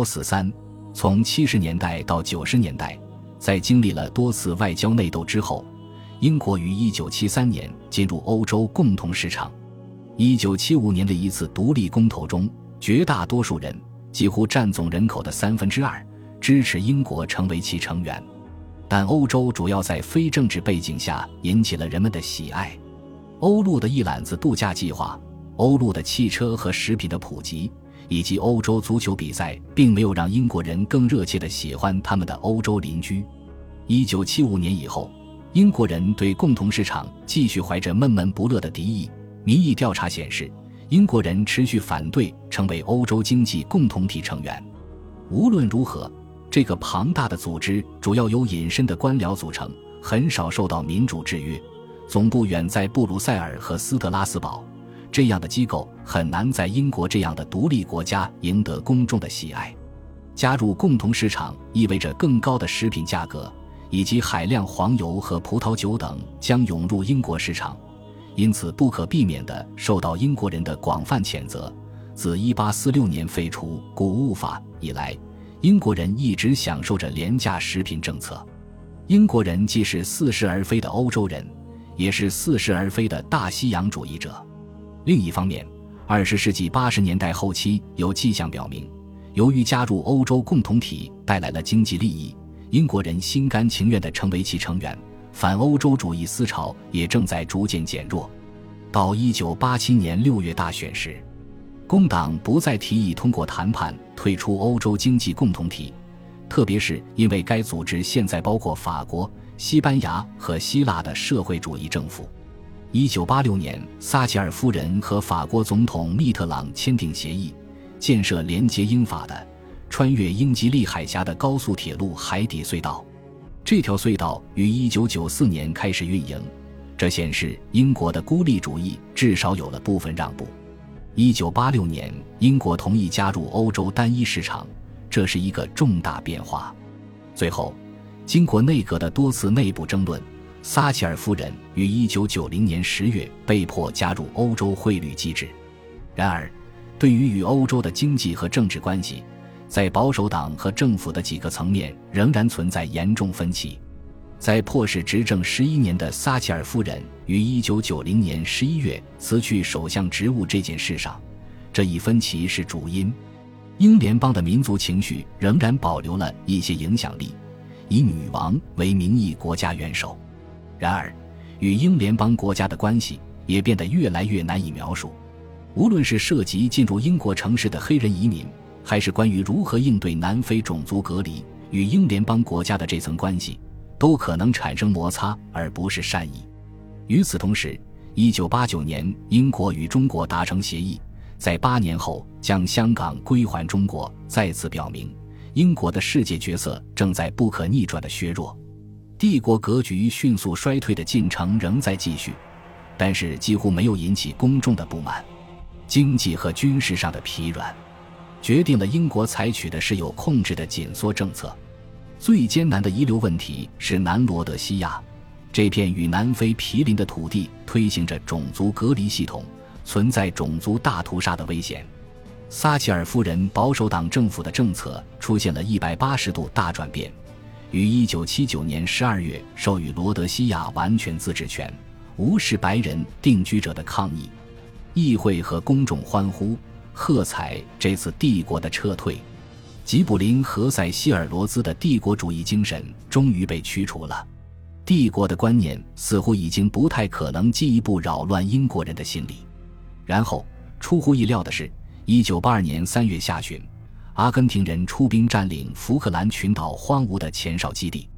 幺四三，从七十年代到九十年代，在经历了多次外交内斗之后，英国于一九七三年进入欧洲共同市场。一九七五年的一次独立公投中，绝大多数人几乎占总人口的三分之二支持英国成为其成员。但欧洲主要在非政治背景下引起了人们的喜爱。欧陆的一揽子度假计划，欧陆的汽车和食品的普及，以及欧洲足球比赛，并没有让英国人更热切地喜欢他们的欧洲邻居。一九七五年以后，英国人对共同市场继续怀着闷闷不乐的敌意。民意调查显示，英国人持续反对成为欧洲经济共同体成员。无论如何，这个庞大的组织主要由隐身的官僚组成，很少受到民主制约。总部远在布鲁塞尔和斯特拉斯堡，这样的机构很难在英国这样的独立国家赢得公众的喜爱。加入共同市场意味着更高的食品价格，以及海量黄油和葡萄酒等将涌入英国市场，因此不可避免地受到英国人的广泛谴责。自1846年废除谷物法以来，英国人一直享受着廉价食品政策。英国人既是似是而非的欧洲人。也是似是而非的大西洋主义者。另一方面，二十世纪八十年代后期有迹象表明，由于加入欧洲共同体带来了经济利益，英国人心甘情愿地成为其成员。反欧洲主义思潮也正在逐渐减弱。到一九八七年六月大选时，工党不再提议通过谈判退出欧洲经济共同体，特别是因为该组织现在包括法国。西班牙和希腊的社会主义政府。一九八六年，撒切尔夫人和法国总统密特朗签订协议，建设连接英法的、穿越英吉利海峡的高速铁路海底隧道。这条隧道于一九九四年开始运营，这显示英国的孤立主义至少有了部分让步。一九八六年，英国同意加入欧洲单一市场，这是一个重大变化。最后。经过内阁的多次内部争论，撒切尔夫人于1990年10月被迫加入欧洲汇率机制。然而，对于与欧洲的经济和政治关系，在保守党和政府的几个层面仍然存在严重分歧。在迫使执政11年的撒切尔夫人于1990年11月辞去首相职务这件事上，这一分歧是主因。英联邦的民族情绪仍然保留了一些影响力。以女王为名义国家元首，然而，与英联邦国家的关系也变得越来越难以描述。无论是涉及进入英国城市的黑人移民，还是关于如何应对南非种族隔离，与英联邦国家的这层关系都可能产生摩擦，而不是善意。与此同时，一九八九年，英国与中国达成协议，在八年后将香港归还中国，再次表明。英国的世界角色正在不可逆转的削弱，帝国格局迅速衰退的进程仍在继续，但是几乎没有引起公众的不满。经济和军事上的疲软，决定了英国采取的是有控制的紧缩政策。最艰难的遗留问题是南罗德西亚这片与南非毗邻的土地，推行着种族隔离系统，存在种族大屠杀的危险。撒切尔夫人保守党政府的政策出现了一百八十度大转变，于一九七九年十二月授予罗德西亚完全自治权，无视白人定居者的抗议，议会和公众欢呼喝彩这次帝国的撤退，吉卜林和塞西尔罗兹的帝国主义精神终于被驱除了，帝国的观念似乎已经不太可能进一步扰乱英国人的心理。然后出乎意料的是。一九八二年三月下旬，阿根廷人出兵占领福克兰群岛荒芜的前哨基地，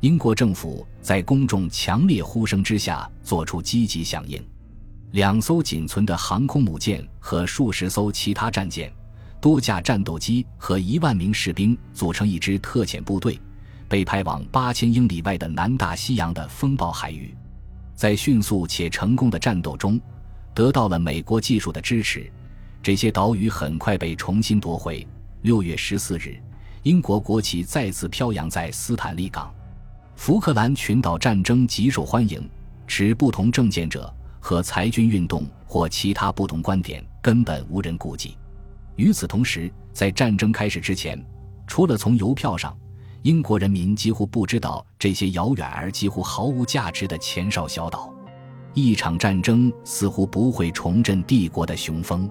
英国政府在公众强烈呼声之下做出积极响应。两艘仅存的航空母舰和数十艘其他战舰、多架战斗机和一万名士兵组成一支特遣部队，被派往八千英里外的南大西洋的风暴海域，在迅速且成功的战斗中，得到了美国技术的支持。这些岛屿很快被重新夺回。六月十四日，英国国旗再次飘扬在斯坦利港。福克兰群岛战争极受欢迎，持不同政见者和裁军运动或其他不同观点根本无人顾及。与此同时，在战争开始之前，除了从邮票上，英国人民几乎不知道这些遥远而几乎毫无价值的前哨小岛。一场战争似乎不会重振帝国的雄风。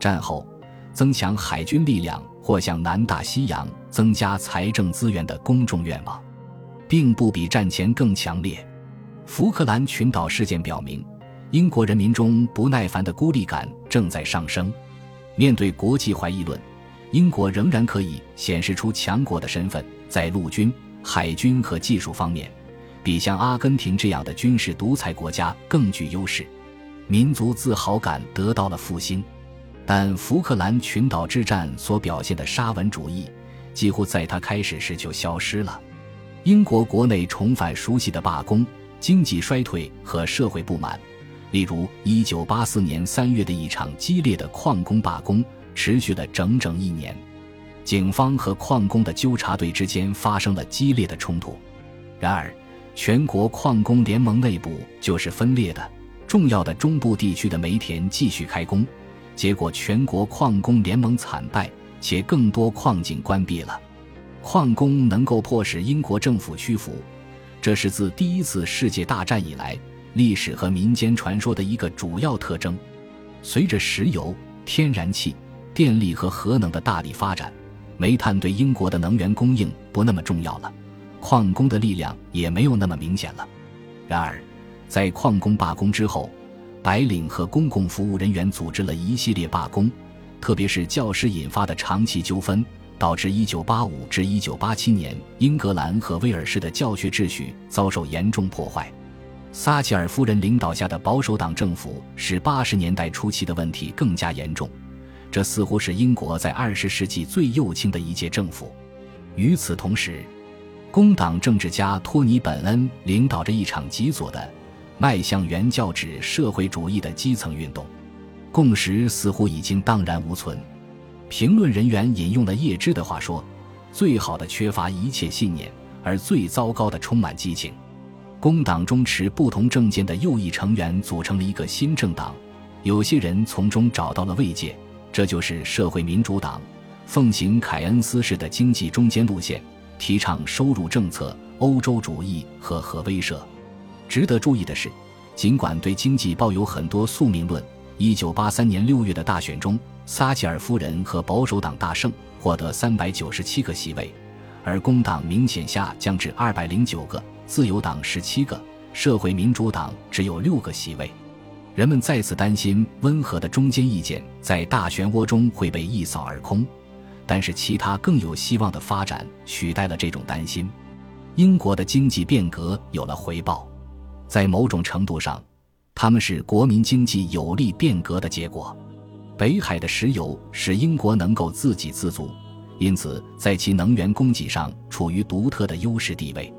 战后，增强海军力量或向南大西洋增加财政资源的公众愿望，并不比战前更强烈。福克兰群岛事件表明，英国人民中不耐烦的孤立感正在上升。面对国际怀疑论，英国仍然可以显示出强国的身份，在陆军、海军和技术方面。比像阿根廷这样的军事独裁国家更具优势，民族自豪感得到了复兴，但福克兰群岛之战所表现的沙文主义几乎在它开始时就消失了。英国国内重返熟悉的罢工、经济衰退和社会不满，例如1984年3月的一场激烈的矿工罢工，持续了整整一年。警方和矿工的纠察队之间发生了激烈的冲突，然而。全国矿工联盟内部就是分裂的，重要的中部地区的煤田继续开工，结果全国矿工联盟惨败，且更多矿井关闭了。矿工能够迫使英国政府屈服，这是自第一次世界大战以来历史和民间传说的一个主要特征。随着石油、天然气、电力和核能的大力发展，煤炭对英国的能源供应不那么重要了。矿工的力量也没有那么明显了。然而，在矿工罢工之后，白领和公共服务人员组织了一系列罢工，特别是教师引发的长期纠纷，导致1985至1987年英格兰和威尔士的教学秩序遭受严重破坏。撒切尔夫人领导下的保守党政府使80年代初期的问题更加严重，这似乎是英国在20世纪最右倾的一届政府。与此同时，工党政治家托尼·本恩领导着一场极左的、迈向原教旨社会主义的基层运动，共识似乎已经荡然无存。评论人员引用了叶芝的话说：“最好的缺乏一切信念，而最糟糕的充满激情。”工党中持不同政见的右翼成员组成了一个新政党，有些人从中找到了慰藉，这就是社会民主党，奉行凯恩斯式的经济中间路线。提倡收入政策、欧洲主义和核威慑。值得注意的是，尽管对经济抱有很多宿命论，1983年6月的大选中，撒切尔夫人和保守党大胜，获得397个席位，而工党明显下降至209个，自由党17个，社会民主党只有6个席位。人们再次担心温和的中间意见在大漩涡中会被一扫而空。但是，其他更有希望的发展取代了这种担心。英国的经济变革有了回报，在某种程度上，他们是国民经济有力变革的结果。北海的石油使英国能够自给自足，因此在其能源供给上处于独特的优势地位。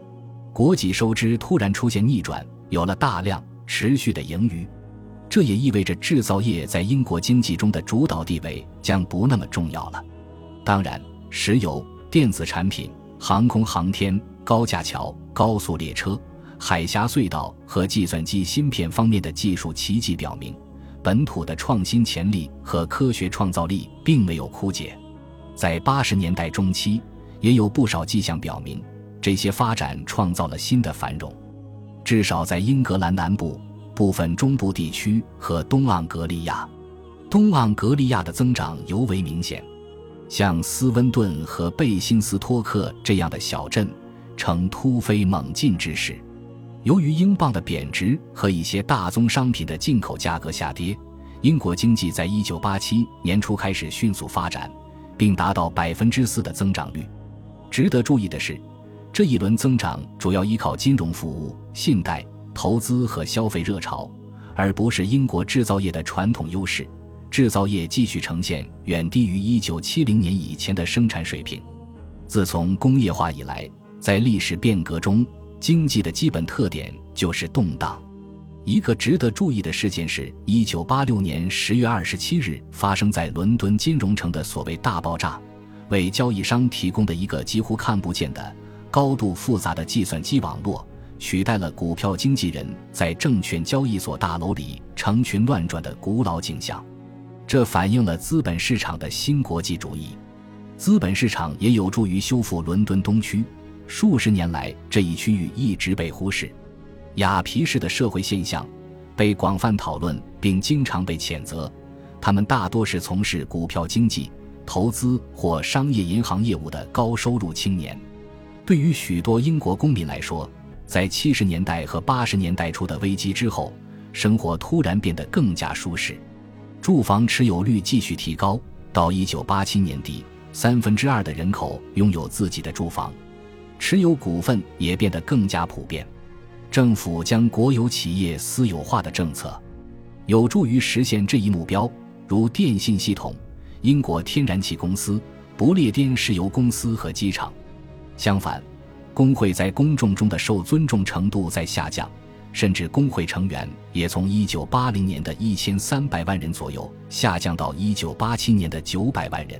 国际收支突然出现逆转，有了大量持续的盈余，这也意味着制造业在英国经济中的主导地位将不那么重要了。当然，石油、电子产品、航空航天、高架桥、高速列车、海峡隧道和计算机芯片方面的技术奇迹表明，本土的创新潜力和科学创造力并没有枯竭。在八十年代中期，也有不少迹象表明，这些发展创造了新的繁荣，至少在英格兰南部、部分中部地区和东盎格利亚。东盎格利亚的增长尤为明显。像斯温顿和贝辛斯托克这样的小镇呈突飞猛进之势。由于英镑的贬值和一些大宗商品的进口价格下跌，英国经济在1987年初开始迅速发展，并达到百分之四的增长率。值得注意的是，这一轮增长主要依靠金融服务、信贷、投资和消费热潮，而不是英国制造业的传统优势。制造业继续呈现远低于1970年以前的生产水平。自从工业化以来，在历史变革中，经济的基本特点就是动荡。一个值得注意的事件是1986年10月27日发生在伦敦金融城的所谓大爆炸，为交易商提供的一个几乎看不见的、高度复杂的计算机网络，取代了股票经纪人在证券交易所大楼里成群乱转的古老景象。这反映了资本市场的新国际主义。资本市场也有助于修复伦敦东区。数十年来，这一区域一直被忽视。雅皮式的社会现象被广泛讨论，并经常被谴责。他们大多是从事股票经济、投资或商业银行业务的高收入青年。对于许多英国公民来说，在七十年代和八十年代初的危机之后，生活突然变得更加舒适，住房持有率继续提高。到一九八七年底。三分之二的人口拥有自己的住房，持有股份也变得更加普遍。政府将国有企业私有化的政策，有助于实现这一目标，如电信系统、英国天然气公司、不列颠石油公司和机场。相反，工会在公众中的受尊重程度在下降，甚至工会成员也从1980年的一千三百万人左右下降到1987年的九百万人。